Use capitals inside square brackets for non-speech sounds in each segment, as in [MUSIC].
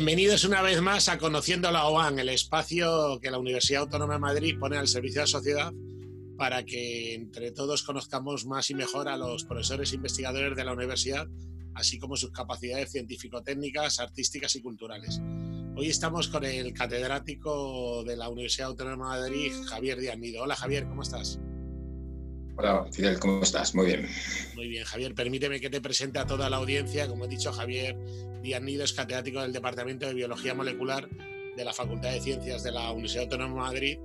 Bienvenidos una vez más a Conociendo la OAN, el espacio que la Universidad Autónoma de Madrid pone al servicio de la sociedad para que entre todos conozcamos más y mejor a los profesores e investigadores de la universidad, así como sus capacidades científico-técnicas, artísticas y culturales. Hoy estamos con el catedrático de la Universidad Autónoma de Madrid, Javier Díaz Nido. Hola Javier, ¿cómo estás? Hola, Fidel, ¿cómo estás? Muy bien. Muy bien, Javier. Permíteme que te presente a toda la audiencia. Como he dicho, Javier Díaz Nido es catedrático del Departamento de Biología Molecular de la Facultad de Ciencias de la Universidad Autónoma de Madrid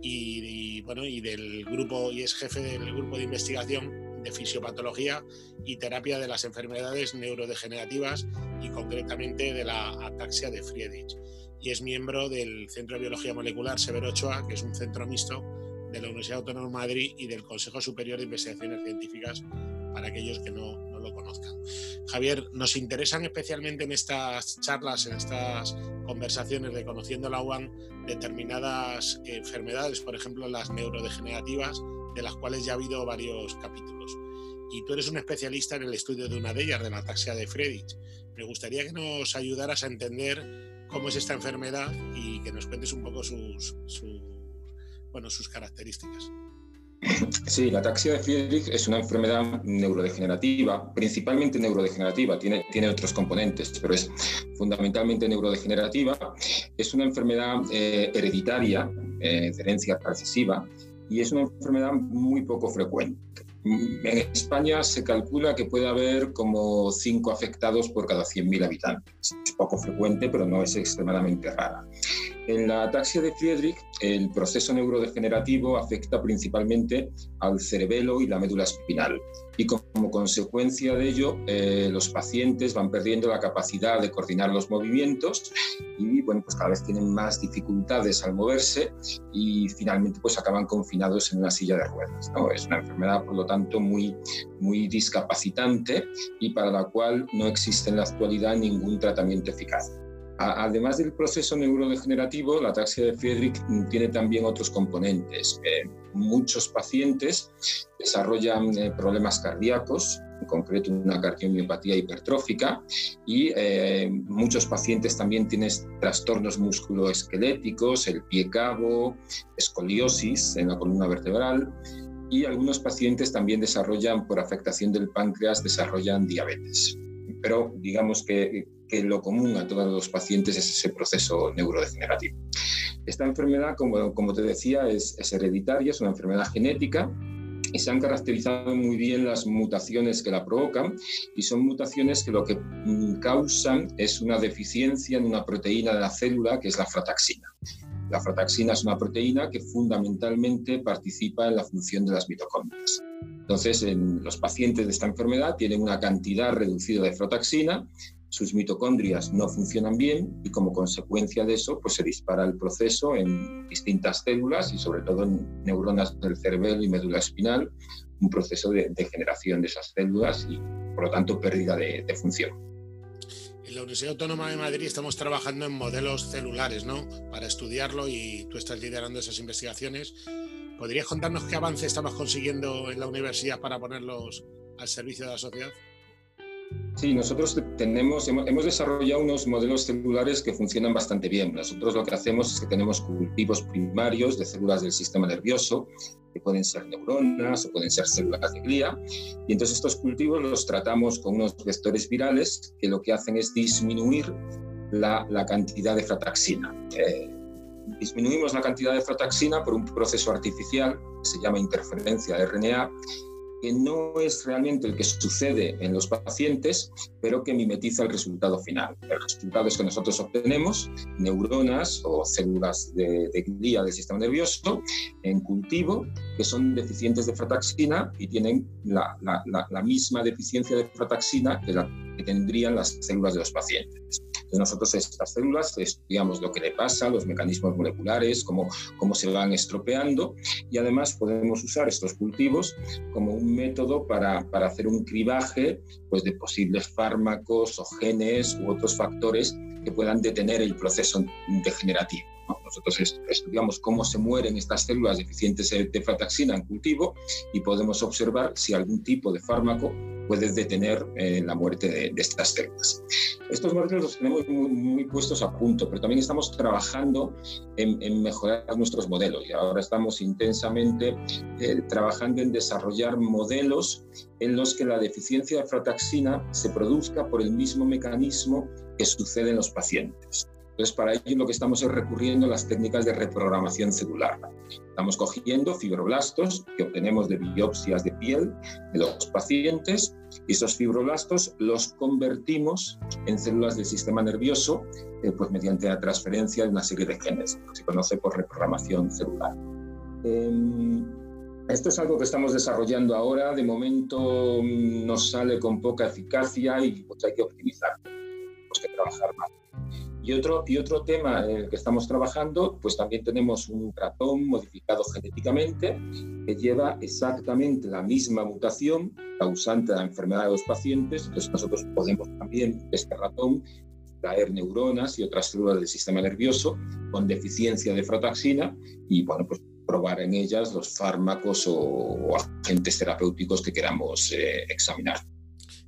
y, del grupo y es jefe del grupo de investigación de fisiopatología y terapia de las enfermedades neurodegenerativas y concretamente de la ataxia de Friedrich. Y es miembro del Centro de Biología Molecular Severo Ochoa, que es un centro mixto de la Universidad Autónoma de Madrid y del Consejo Superior de Investigaciones Científicas para aquellos que no, no, lo conozcan. Javier, nos interesan especialmente en estas charlas, en estas conversaciones de Conociendo la UAN, determinadas enfermedades, por ejemplo las neurodegenerativas, de las cuales ya ha habido varios capítulos. Y tú eres un especialista en el estudio de una de ellas, de la ataxia de Friedrich. Me gustaría que nos ayudaras a entender cómo es esta enfermedad y que nos cuentes un poco sus bueno, sus características. Sí, la ataxia de Friedrich es una enfermedad neurodegenerativa, principalmente neurodegenerativa, tiene, tiene otros componentes, pero es fundamentalmente neurodegenerativa. Es una enfermedad eh, hereditaria, eh, de herencia recesiva, y es una enfermedad muy poco frecuente. En España se calcula que puede haber como 5 afectados por cada 100.000 habitantes. Es poco frecuente, pero no es extremadamente rara. En la ataxia de Friedrich, el proceso neurodegenerativo afecta principalmente al cerebelo y la médula espinal. Y como consecuencia de ello, eh, los pacientes van perdiendo la capacidad de coordinar los movimientos y bueno, pues cada vez tienen más dificultades al moverse y finalmente pues acaban confinados en una silla de ruedas. ¿no? Es una enfermedad, por lo tanto, muy, muy discapacitante y para la cual no existe en la actualidad ningún tratamiento eficaz. Además del proceso neurodegenerativo, la ataxia de Friedrich tiene también otros componentes. Eh, muchos pacientes desarrollan eh, problemas cardíacos, en concreto una cardiomiopatía hipertrófica, y eh, muchos pacientes también tienen trastornos musculoesqueléticos, el pie cabo, escoliosis en la columna vertebral, y algunos pacientes también desarrollan, por afectación del páncreas, desarrollan diabetes. Pero digamos que lo común a todos los pacientes es ese proceso neurodegenerativo. Esta enfermedad, como, como te decía, es, es hereditaria, es una enfermedad genética y se han caracterizado muy bien las mutaciones que la provocan y son mutaciones que lo que mm, causan es una deficiencia en una proteína de la célula que es la frataxina. La frataxina es una proteína que fundamentalmente participa en la función de las mitocondrias. Entonces, en los pacientes de esta enfermedad tienen una cantidad reducida de frataxina sus mitocondrias no funcionan bien y como consecuencia de eso pues se dispara el proceso en distintas células y sobre todo en neuronas del cerebelo y médula espinal, un proceso de degeneración de esas células y por lo tanto pérdida de, de función. En la Universidad Autónoma de Madrid estamos trabajando en modelos celulares, ¿no? Para estudiarlo y tú estás liderando esas investigaciones. ¿Podrías contarnos qué avance estamos consiguiendo en la universidad para ponerlos al servicio de la sociedad? Sí, nosotros tenemos, hemos desarrollado unos modelos celulares que funcionan bastante bien. Nosotros lo que hacemos es que tenemos cultivos primarios de células del sistema nervioso, que pueden ser neuronas o pueden ser células de glía, y entonces estos cultivos los tratamos con unos vectores virales que lo que hacen es disminuir la, la cantidad de frataxina. Eh, disminuimos la cantidad de frataxina por un proceso artificial que se llama interferencia de RNA que no es realmente el que sucede en los pacientes, pero que mimetiza el resultado final. El resultado es que nosotros obtenemos neuronas o células de, de del sistema nervioso en cultivo que son deficientes de frataxina y tienen la, la misma deficiencia de frataxina que la que tendrían las células de los pacientes. Nosotros estas células estudiamos lo que le pasa, los mecanismos moleculares, cómo, cómo se van estropeando y además podemos usar estos cultivos como un método para, para hacer un cribaje pues, de posibles fármacos o genes u otros factores que puedan detener el proceso degenerativo. ¿No? Nosotros estudiamos cómo se mueren estas células deficientes de frataxina en cultivo y podemos observar si algún tipo de fármaco puede detener eh, la muerte de, estas células. Estos modelos los tenemos muy, puestos a punto, pero también estamos trabajando en, mejorar nuestros modelos y ahora estamos intensamente eh, trabajando en desarrollar modelos en los que la deficiencia de frataxina se produzca por el mismo mecanismo que sucede en los pacientes. Entonces, para ello lo que estamos es recurriendo a las técnicas de reprogramación celular. Estamos cogiendo fibroblastos que obtenemos de biopsias de piel de los pacientes y esos fibroblastos los convertimos en células del sistema nervioso eh, pues mediante la transferencia de una serie de genes, que se conoce por reprogramación celular. Em, esto es algo que estamos desarrollando ahora, de momento mm, nos sale con poca eficacia y pues hay que optimizar, tenemos que trabajar más. Y otro, y otro tema en el que estamos trabajando, pues también tenemos un ratón modificado genéticamente que lleva exactamente la misma mutación causante de la enfermedad de los pacientes. Entonces nosotros podemos también, este ratón, traer neuronas y otras células del sistema nervioso con deficiencia de frataxina y, bueno, pues probar en ellas los fármacos o, agentes terapéuticos que queramos eh, examinar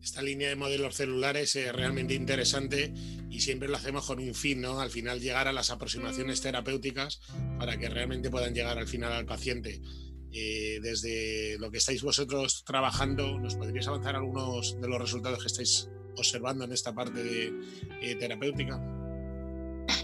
esta línea de modelos celulares es realmente interesante y siempre lo hacemos con un fin, ¿no? Al final llegar a las aproximaciones terapéuticas para que realmente puedan llegar al final al paciente. Eh, desde lo que estáis vosotros trabajando, ¿nos podríais avanzar algunos de los resultados que estáis observando en esta parte eh, terapéutica?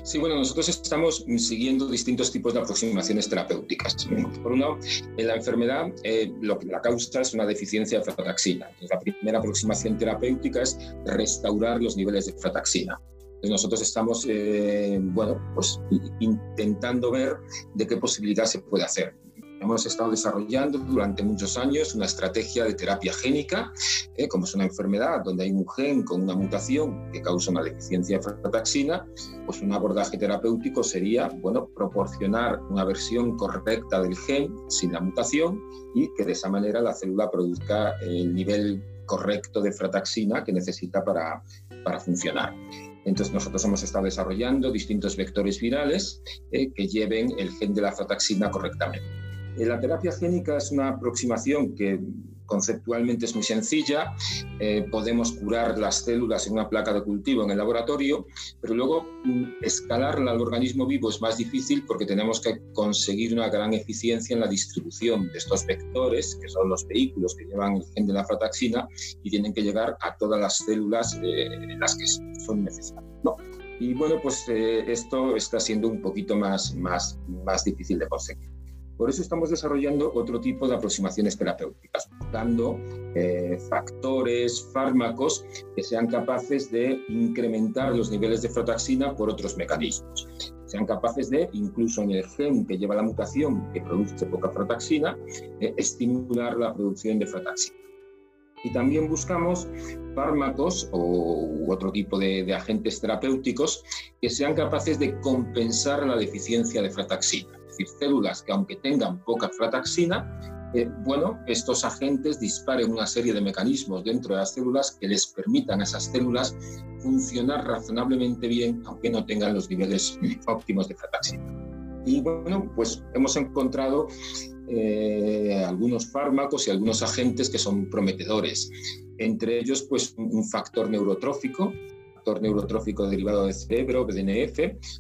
Sí, bueno, nosotros estamos siguiendo distintos tipos de aproximaciones terapéuticas. Por uno, en la enfermedad, eh, lo que la causa es una deficiencia de frataxina. la primera aproximación terapéutica es restaurar los niveles de frataxina. Entonces nosotros estamos, eh, bueno, pues intentando ver de qué posibilidad se puede hacer. Hemos estado desarrollando durante muchos años una estrategia de terapia génica, eh, como es una enfermedad donde hay un gen con una mutación que causa una deficiencia de frataxina, pues un abordaje terapéutico sería, bueno, proporcionar una versión correcta del gen sin la mutación y que de esa manera la célula produzca el nivel correcto de frataxina que necesita para, para funcionar. Entonces nosotros hemos estado desarrollando distintos vectores virales eh, que lleven el gen de la frataxina correctamente. Eh, la terapia génica es una aproximación que conceptualmente es muy sencilla. Eh, podemos curar las células en una placa de cultivo en el laboratorio, pero luego mm, escalarla al organismo vivo es más difícil porque tenemos que conseguir una gran eficiencia en la distribución de estos vectores, que son los vehículos que llevan el gen de la frataxina y tienen que llegar a todas las células eh, en las que son necesarias. Y bueno, pues esto está siendo un poquito más, más, más difícil de conseguir. Por eso estamos desarrollando otro tipo de aproximaciones terapéuticas, buscando eh, factores, fármacos que sean capaces de incrementar los niveles de frataxina por otros mecanismos. Sean capaces de, incluso en el gen que lleva la mutación que produce poca frataxina, eh, estimular la producción de frataxina. Y también buscamos fármacos o otro tipo de, de agentes terapéuticos que sean capaces de compensar la deficiencia de frataxina decir, células que aunque tengan poca frataxina, eh, bueno, estos agentes disparen una serie de mecanismos dentro de las células que les permitan a esas células funcionar razonablemente bien, aunque no tengan los niveles [CLEARS THROAT] óptimos de frataxina. Y bueno, pues hemos encontrado eh, algunos fármacos y algunos agentes que son prometedores. Entre ellos, pues un factor neurotrófico, neurotrófico derivado del cerebro, BDNF,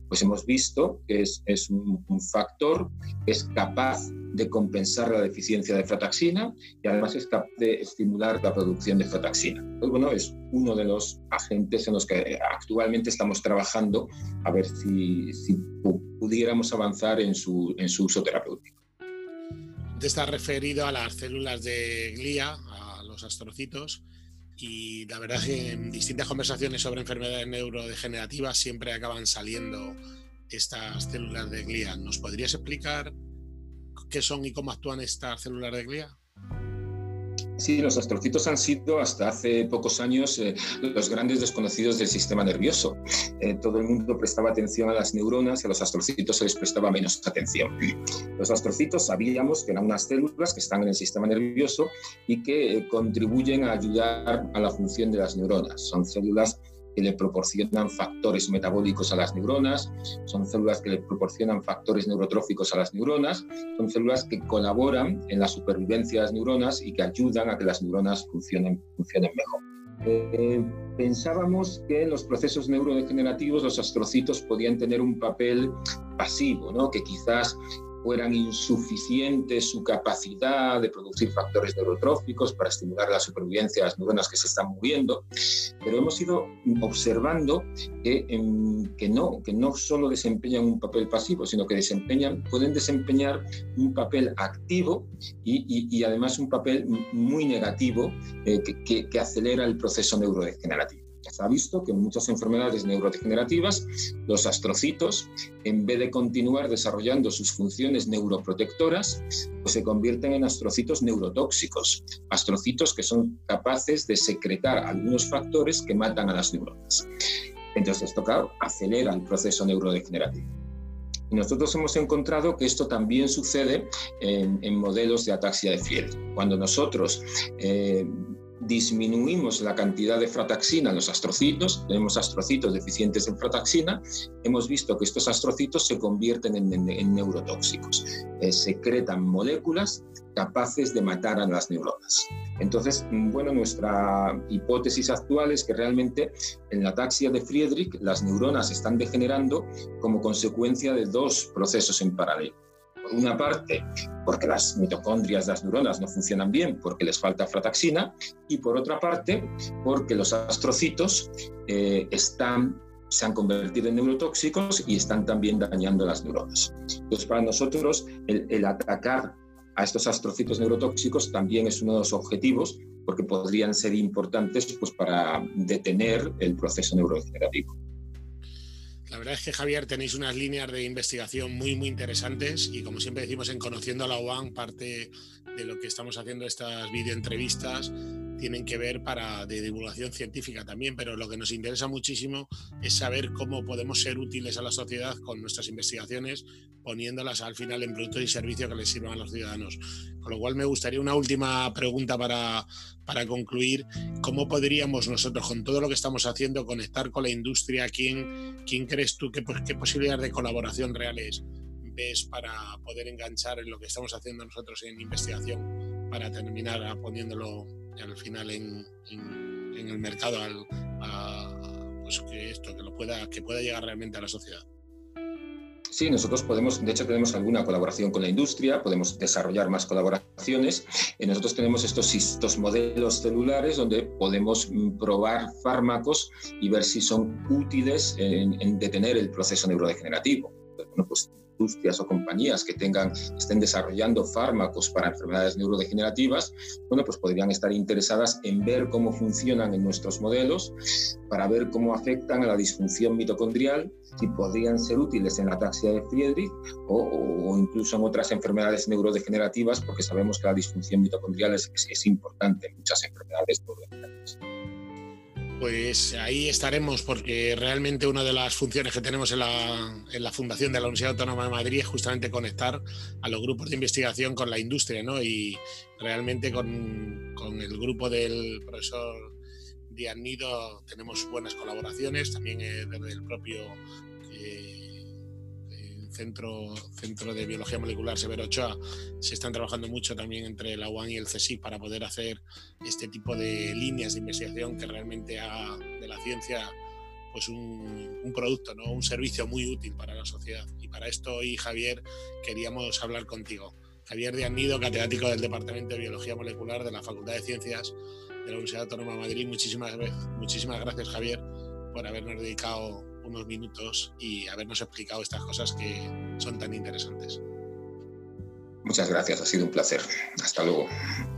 pues hemos visto que es, un, factor que es capaz de compensar la deficiencia de frataxina y además es capaz de estimular la producción de frataxina. Pues bueno, es uno de los agentes en los que actualmente estamos trabajando a ver si, pudiéramos avanzar en su, uso terapéutico. Te está referido a las células de glía, a los astrocitos, y la verdad es que en distintas conversaciones sobre enfermedades neurodegenerativas siempre acaban saliendo estas células de glía. ¿Nos podrías explicar qué son y cómo actúan estas células de glía? Sí, los astrocitos han sido hasta hace pocos años eh, los grandes desconocidos del sistema nervioso. Eh, todo el mundo prestaba atención a las neuronas y a los astrocitos se les prestaba menos atención. Los astrocitos sabíamos que eran unas células que están en el sistema nervioso y que eh, contribuyen a ayudar a la función de las neuronas. Son células que le proporcionan factores metabólicos a las neuronas, son células que le proporcionan factores neurotróficos a las neuronas, son células que colaboran en la supervivencia de las neuronas y que ayudan a que las neuronas funcionen, funcionen mejor. Eh, pensábamos que en los procesos neurodegenerativos los astrocitos podían tener un papel pasivo, ¿no? que quizás fueran insuficientes su capacidad de producir factores neurotróficos para estimular la supervivencia de las neuronas que se están moviendo, pero hemos ido observando que, que, no, que no solo desempeñan un papel pasivo, sino que desempeñan, pueden desempeñar un papel activo y, y, además un papel muy negativo eh, que, que acelera el proceso neurodegenerativo. Se ha visto que en muchas enfermedades neurodegenerativas los astrocitos, en vez de continuar desarrollando sus funciones neuroprotectoras, pues se convierten en astrocitos neurotóxicos, astrocitos que son capaces de secretar algunos factores que matan a las neuronas. Entonces esto, claro, acelera el proceso neurodegenerativo. Y nosotros hemos encontrado que esto también sucede en, modelos de ataxia de fiel. Cuando nosotros eh, disminuimos la cantidad de frataxina en los astrocitos, tenemos astrocitos deficientes en frataxina, hemos visto que estos astrocitos se convierten en, neurotóxicos, eh, secretan moléculas capaces de matar a las neuronas. Entonces, bueno, nuestra hipótesis actual es que realmente en la ataxia de Friedrich las neuronas están degenerando como consecuencia de dos procesos en paralelo por una parte, porque las mitocondrias de las neuronas no funcionan bien porque les falta frataxina, y por otra parte, porque los astrocitos eh, se han convertido en neurotóxicos y están también dañando las neuronas. Entonces, para nosotros, el, el atacar a estos astrocitos neurotóxicos también es uno de los objetivos porque podrían ser importantes pues, para detener el proceso neurodegenerativo. La verdad es que Javier tenéis unas líneas de investigación muy muy interesantes y como siempre decimos en Conociendo a la UAN, parte de lo que estamos haciendo estas videoentrevistas tienen que ver para de divulgación científica también, pero lo que nos interesa muchísimo es saber cómo podemos ser útiles a la sociedad con nuestras investigaciones, poniéndolas al final en productos y servicios que les sirvan a los ciudadanos. Con lo cual me gustaría una última pregunta para, para concluir. ¿Cómo podríamos nosotros, con todo lo que estamos haciendo, conectar con la industria? ¿Quién, quién crees tú, qué, qué posibilidades de colaboración reales ves para poder enganchar en lo que estamos haciendo nosotros en investigación para terminar poniéndolo al final en, el mercado pues que esto que lo pueda que pueda llegar realmente a la sociedad Sí, nosotros podemos, de hecho tenemos alguna colaboración con la industria, podemos desarrollar más colaboraciones. Eh, nosotros tenemos estos, estos modelos celulares donde podemos mm, probar fármacos y ver si son útiles en, en detener el proceso neurodegenerativo. Bueno, pues industrias o compañías que tengan, estén desarrollando fármacos para enfermedades neurodegenerativas, bueno, pues podrían estar interesadas en ver cómo funcionan en nuestros modelos, para ver cómo afectan a la disfunción mitocondrial, si podrían ser útiles en la ataxia de Friedrich o, incluso en otras enfermedades neurodegenerativas, porque sabemos que la disfunción mitocondrial es, es, es importante en muchas enfermedades neurodegenerativas. Pues ahí estaremos porque realmente una de las funciones que tenemos en la, Fundación de la Universidad Autónoma de Madrid es justamente conectar a los grupos de investigación con la industria, ¿no? Y realmente con, el grupo del profesor Díaz Nido tenemos buenas colaboraciones, también eh, desde el propio... Eh, Centro, Centro de Biología Molecular Severo Ochoa se están trabajando mucho también entre la UAN y el CSIC para poder hacer este tipo de líneas de investigación que realmente haga de la ciencia pues un, producto, ¿no? un servicio muy útil para la sociedad. Y para esto hoy, Javier, queríamos hablar contigo. Javier Díaz Nido, catedrático del Departamento de Biología Molecular de la Facultad de Ciencias de la Universidad Autónoma de Madrid. Muchísimas, muchísimas gracias, Javier, por habernos dedicado unos minutos y habernos explicado estas cosas que son tan interesantes. Muchas gracias, ha sido un placer. Hasta luego.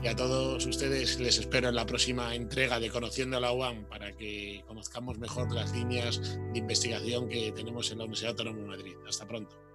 Y a todos ustedes les espero en la próxima entrega de Conociendo a la UAM para que conozcamos mejor las líneas de investigación que tenemos en la Universidad Autónoma de Madrid. Hasta pronto.